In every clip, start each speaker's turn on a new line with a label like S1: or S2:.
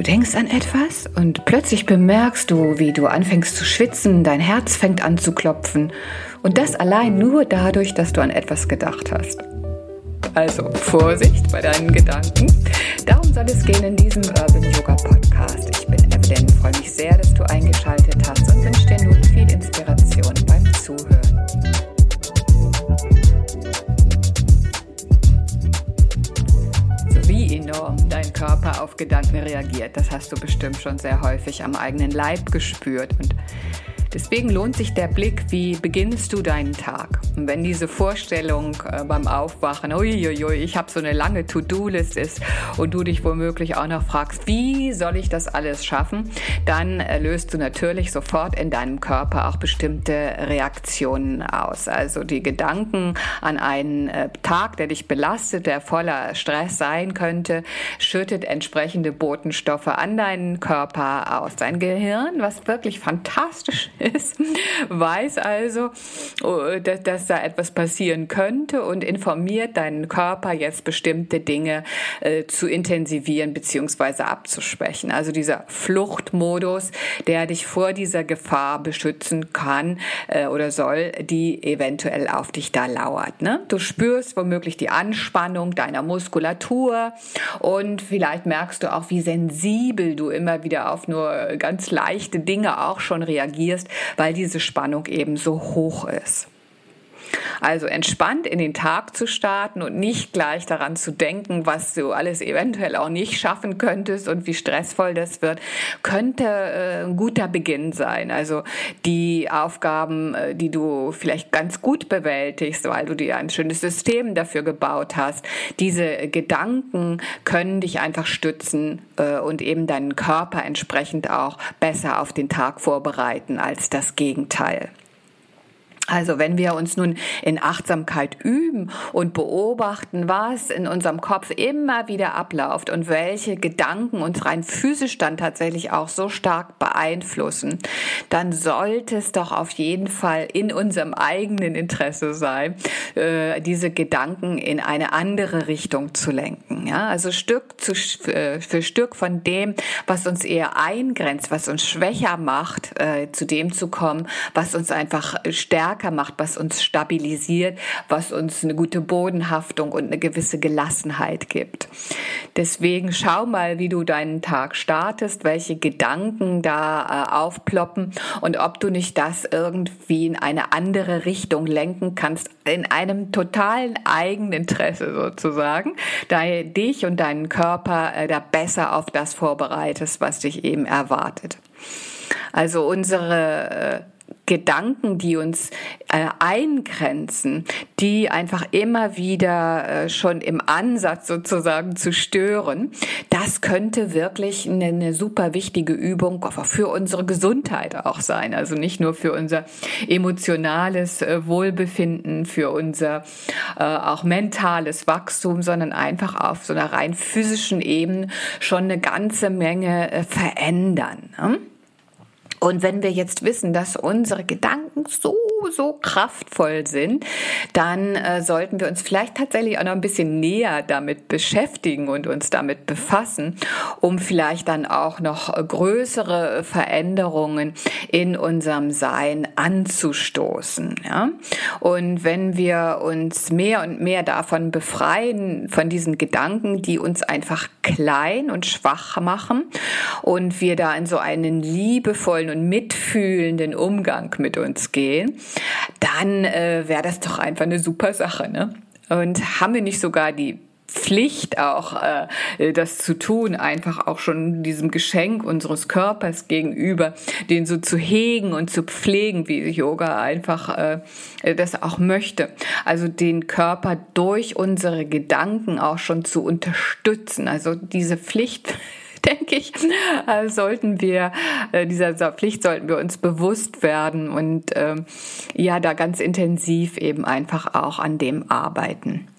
S1: Du denkst an etwas und plötzlich bemerkst du, wie du anfängst zu schwitzen, dein Herz fängt an zu klopfen und das allein nur dadurch, dass du an etwas gedacht hast. Also Vorsicht bei deinen Gedanken. Darum soll es gehen in diesem Urban Yoga Podcast. Ich bin Evelyn, freue mich sehr, dass du eingeschaltet hast und wünsche dir nun reagiert, das hast du bestimmt schon sehr häufig am eigenen Leib gespürt. Und Deswegen lohnt sich der Blick, wie beginnst du deinen Tag? Und wenn diese Vorstellung äh, beim Aufwachen, uiuiui, ich habe so eine lange To-Do-List ist und du dich womöglich auch noch fragst, wie soll ich das alles schaffen, dann äh, löst du natürlich sofort in deinem Körper auch bestimmte Reaktionen aus. Also die Gedanken an einen äh, Tag, der dich belastet, der voller Stress sein könnte, schüttet entsprechende Botenstoffe an deinen Körper aus. Dein Gehirn, was wirklich fantastisch ist, weiß also, oh, dass, dass da etwas passieren könnte und informiert deinen Körper jetzt bestimmte Dinge äh, zu intensivieren bzw. abzuschwächen. Also dieser Fluchtmodus, der dich vor dieser Gefahr beschützen kann äh, oder soll, die eventuell auf dich da lauert. Ne? Du spürst womöglich die Anspannung deiner Muskulatur und vielleicht merkst du auch, wie sensibel du immer wieder auf nur ganz leichte Dinge auch schon reagierst, weil diese Spannung eben so hoch ist. Also entspannt in den Tag zu starten und nicht gleich daran zu denken, was du alles eventuell auch nicht schaffen könntest und wie stressvoll das wird, könnte äh, ein guter Beginn sein. Also die Aufgaben, äh, die du vielleicht ganz gut bewältigst, weil du dir ein schönes System dafür gebaut hast, diese Gedanken können dich einfach stützen äh, und eben deinen Körper entsprechend auch besser auf den Tag vorbereiten als das Gegenteil. Also wenn wir uns nun in Achtsamkeit üben und beobachten, was in unserem Kopf immer wieder abläuft und welche Gedanken uns rein physisch dann tatsächlich auch so stark beeinflussen, dann sollte es doch auf jeden Fall in unserem eigenen Interesse sein, äh, diese Gedanken in eine andere Richtung zu lenken. Ja, also Stück zu, äh, für Stück von dem, was uns eher eingrenzt, was uns schwächer macht, äh, zu dem zu kommen, was uns einfach stärker stärker macht, was uns stabilisiert, was uns eine gute Bodenhaftung und eine gewisse Gelassenheit gibt. Deswegen schau mal, wie du deinen Tag startest, welche Gedanken da äh, aufploppen und ob du nicht das irgendwie in eine andere Richtung lenken kannst, in einem totalen Eigeninteresse sozusagen, da dich und deinen Körper äh, da besser auf das vorbereitest, was dich eben erwartet. Also unsere äh, Gedanken, die uns äh, eingrenzen, die einfach immer wieder äh, schon im Ansatz sozusagen zu stören, das könnte wirklich eine, eine super wichtige Übung für unsere Gesundheit auch sein. Also nicht nur für unser emotionales äh, Wohlbefinden, für unser äh, auch mentales Wachstum, sondern einfach auf so einer rein physischen Ebene schon eine ganze Menge äh, verändern. Ne? Und wenn wir jetzt wissen, dass unsere Gedanken so, so kraftvoll sind, dann äh, sollten wir uns vielleicht tatsächlich auch noch ein bisschen näher damit beschäftigen und uns damit befassen, um vielleicht dann auch noch größere Veränderungen in unserem Sein anzustoßen. Ja? Und wenn wir uns mehr und mehr davon befreien, von diesen Gedanken, die uns einfach klein und schwach machen und wir da in so einen liebevollen und mitfühlenden Umgang mit uns gehen, dann äh, wäre das doch einfach eine super Sache. Ne? Und haben wir nicht sogar die Pflicht auch, äh, das zu tun, einfach auch schon diesem Geschenk unseres Körpers gegenüber, den so zu hegen und zu pflegen, wie Yoga einfach äh, das auch möchte. Also den Körper durch unsere Gedanken auch schon zu unterstützen. Also diese Pflicht denke ich, äh, sollten wir, äh, dieser Pflicht sollten wir uns bewusst werden und ähm, ja, da ganz intensiv eben einfach auch an dem arbeiten.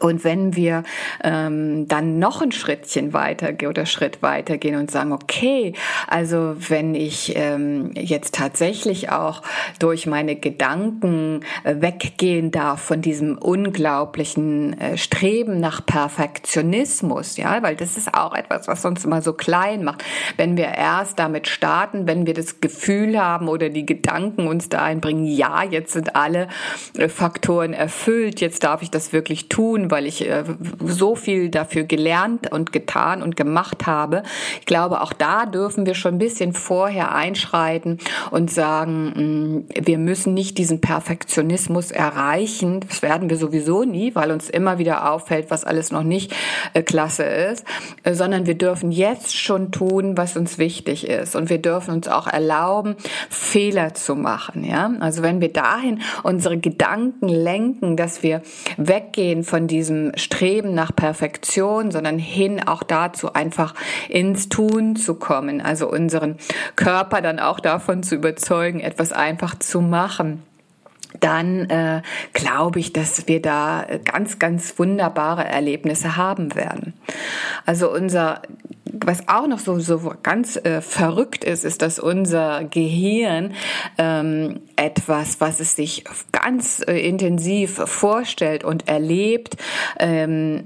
S1: Und wenn wir ähm, dann noch ein Schrittchen weiter oder Schritt weiter gehen und sagen, okay, also wenn ich ähm, jetzt tatsächlich auch durch meine Gedanken äh, weggehen darf von diesem unglaublichen äh, Streben nach Perfektionismus, ja, weil das ist auch etwas, was uns immer so klein macht. Wenn wir erst damit starten, wenn wir das Gefühl haben oder die Gedanken uns da einbringen, ja, jetzt sind alle äh, Faktoren erfüllt, jetzt darf ich das wirklich tun, weil ich äh, so viel dafür gelernt und getan und gemacht habe. Ich glaube, auch da dürfen wir schon ein bisschen vorher einschreiten und sagen, mm, wir müssen nicht diesen Perfektionismus erreichen. Das werden wir sowieso nie, weil uns immer wieder auffällt, was alles noch nicht äh, klasse ist, äh, sondern wir dürfen jetzt schon tun, was uns wichtig ist. Und wir dürfen uns auch erlauben, Fehler zu machen. Ja, also wenn wir dahin unsere Gedanken lenken, dass wir weggehen von diesem Streben nach Perfektion, sondern hin auch dazu, einfach ins Tun zu kommen. Also unseren Körper dann auch davon zu überzeugen, etwas einfach zu machen dann äh, glaube ich, dass wir da ganz, ganz wunderbare Erlebnisse haben werden. Also unser was auch noch so, so ganz äh, verrückt ist, ist, dass unser Gehirn ähm, etwas, was es sich ganz äh, intensiv vorstellt und erlebt, ähm,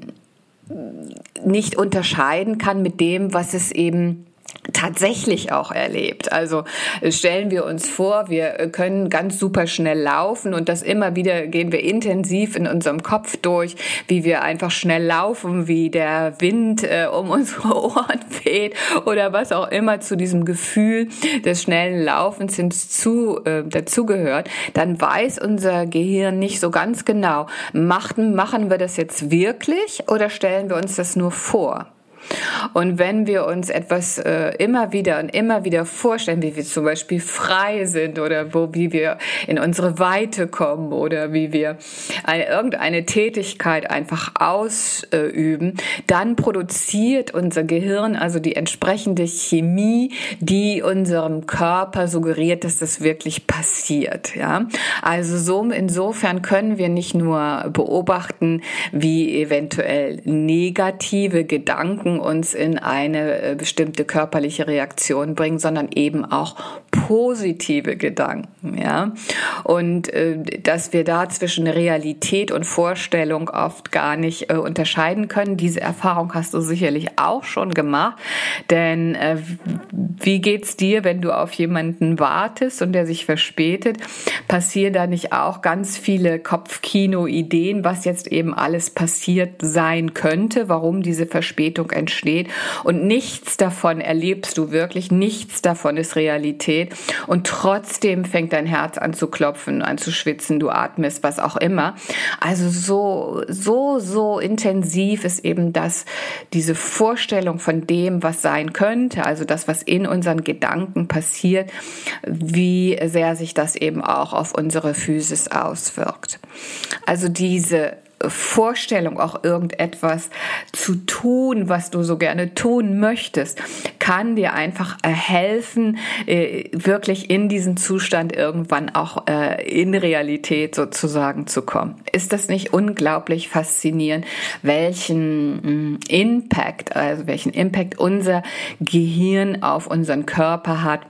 S1: nicht unterscheiden kann mit dem, was es eben tatsächlich auch erlebt. Also äh, stellen wir uns vor, wir äh, können ganz super schnell laufen und das immer wieder gehen wir intensiv in unserem Kopf durch, wie wir einfach schnell laufen, wie der Wind äh, um unsere Ohren weht oder was auch immer zu diesem Gefühl des schnellen Laufens hinzu, äh, dazugehört, dann weiß unser Gehirn nicht so ganz genau, machen, machen wir das jetzt wirklich oder stellen wir uns das nur vor? Und wenn wir uns etwas äh, immer wieder und immer wieder vorstellen, wie wir zum Beispiel frei sind oder wo, wie wir in unsere Weite kommen oder wie wir eine, irgendeine Tätigkeit einfach ausüben, dann produziert unser Gehirn also die entsprechende Chemie, die unserem Körper suggeriert, dass das wirklich passiert. Ja, also so insofern können wir nicht nur beobachten, wie eventuell negative Gedanken uns in eine äh, bestimmte körperliche Reaktion bringen, sondern eben auch positive Gedanken, ja. Und äh, dass wir da zwischen Realität und Vorstellung oft gar nicht äh, unterscheiden können. Diese Erfahrung hast du sicherlich auch schon gemacht. Denn äh, wie geht's dir, wenn du auf jemanden wartest und der sich verspätet? Passieren da nicht auch ganz viele Kopfkino-Ideen, was jetzt eben alles passiert sein könnte, warum diese Verspätung entsteht? Und nichts davon erlebst du wirklich, nichts davon ist Realität und trotzdem fängt dein Herz an zu klopfen, an zu schwitzen, du atmest, was auch immer. Also so, so, so intensiv ist eben das, diese Vorstellung von dem, was sein könnte, also das, was in unseren Gedanken passiert, wie sehr sich das eben auch auf unsere Physis auswirkt. Also diese Vorstellung, auch irgendetwas zu tun, was du so gerne tun möchtest, kann dir einfach helfen, äh, wirklich in diesen Zustand irgendwann auch äh, in Realität sozusagen zu kommen. Ist das nicht unglaublich faszinierend, welchen mm, Impact, also welchen Impact unser Gehirn auf unseren Körper hat?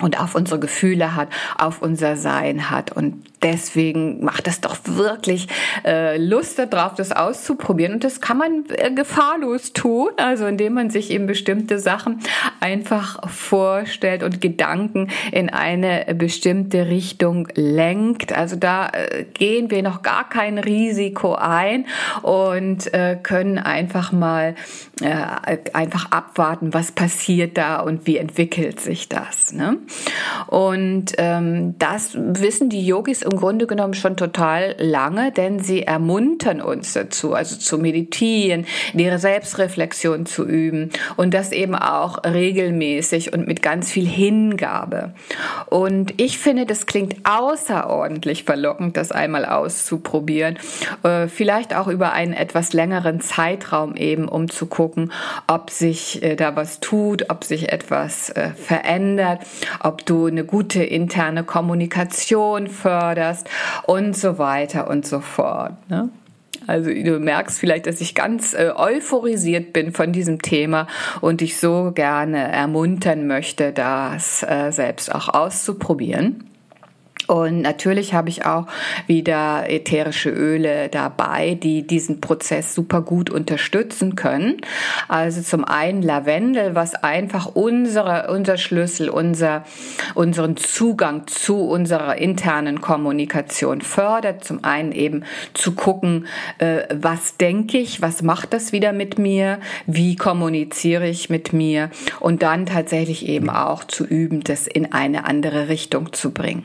S1: und auf unsere Gefühle hat, auf unser Sein hat. Und deswegen macht es doch wirklich äh, Lust darauf, das auszuprobieren. Und das kann man äh, gefahrlos tun, also indem man sich eben bestimmte Sachen einfach vorstellt und Gedanken in eine bestimmte Richtung lenkt. Also da äh, gehen wir noch gar kein Risiko ein und äh, können einfach mal äh, einfach abwarten, was passiert da und wie entwickelt sich das. Ne? Und ähm, das wissen die Yogis im Grunde genommen schon total lange, denn sie ermuntern uns dazu, also zu meditieren, ihre Selbstreflexion zu üben und das eben auch regelmäßig und mit ganz viel Hingabe. Und ich finde, das klingt außerordentlich verlockend, das einmal auszuprobieren, äh, vielleicht auch über einen etwas längeren Zeitraum eben, um zu gucken, ob sich äh, da was tut, ob sich etwas äh, verändert, ob du eine gute interne Kommunikation förderst und so weiter und so fort. Ne? Also du merkst vielleicht, dass ich ganz äh, euphorisiert bin von diesem Thema und dich so gerne ermuntern möchte, das äh, selbst auch auszuprobieren. Und natürlich habe ich auch wieder ätherische Öle dabei, die diesen Prozess super gut unterstützen können. Also zum einen Lavendel, was einfach unsere, unser Schlüssel, unser, unseren Zugang zu unserer internen Kommunikation fördert. Zum einen eben zu gucken, äh, was denke ich, was macht das wieder mit mir, wie kommuniziere ich mit mir und dann tatsächlich eben auch zu üben, das in eine andere Richtung zu bringen.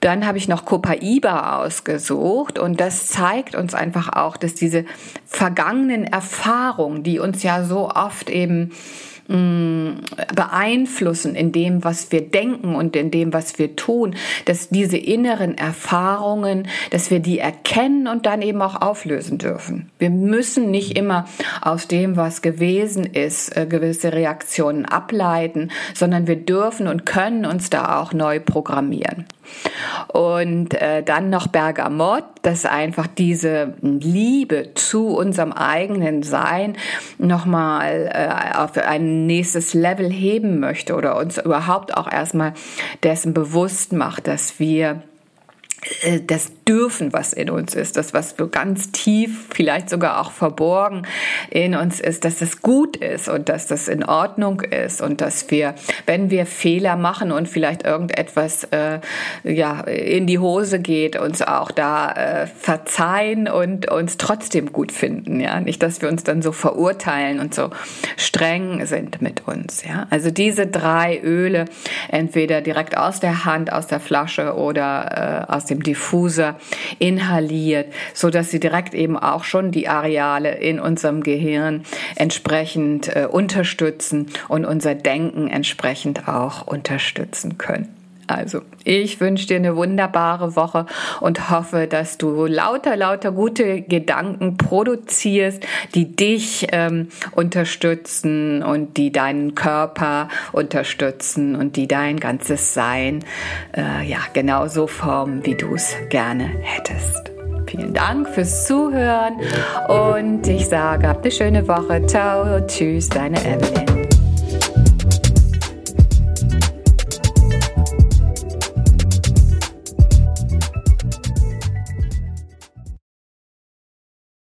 S1: Dann habe ich noch Copaiba ausgesucht und das zeigt uns einfach auch, dass diese vergangenen Erfahrungen, die uns ja so oft eben Mm, beeinflussen in dem, was wir denken und in dem, was wir tun, dass diese inneren Erfahrungen, dass wir die erkennen und dann eben auch auflösen dürfen. Wir müssen nicht immer aus dem, was gewesen ist, äh, gewisse Reaktionen ableiten, sondern wir dürfen und können uns da auch neu programmieren. Und äh, dann noch Bergamot, das einfach diese Liebe zu unserem eigenen Sein nochmal äh, auf ein nächstes Level heben möchte oder uns überhaupt auch erstmal dessen bewusst macht, dass wir das Dürfen, was in uns ist, das, was so ganz tief, vielleicht sogar auch verborgen in uns ist, dass das gut ist und dass das in Ordnung ist und dass wir, wenn wir Fehler machen und vielleicht irgendetwas äh, ja in die Hose geht, uns auch da äh, verzeihen und uns trotzdem gut finden, ja, nicht, dass wir uns dann so verurteilen und so streng sind mit uns, ja. Also diese drei Öle, entweder direkt aus der Hand, aus der Flasche oder äh, aus dem Diffuser inhaliert, so dass sie direkt eben auch schon die Areale in unserem Gehirn entsprechend äh, unterstützen und unser Denken entsprechend auch unterstützen können. Also, ich wünsche dir eine wunderbare Woche und hoffe, dass du lauter, lauter gute Gedanken produzierst, die dich ähm, unterstützen und die deinen Körper unterstützen und die dein ganzes Sein äh, ja genauso formen, wie du es gerne hättest. Vielen Dank fürs Zuhören und ich sage, habt eine schöne Woche. Ciao, tschüss, deine Evelyn.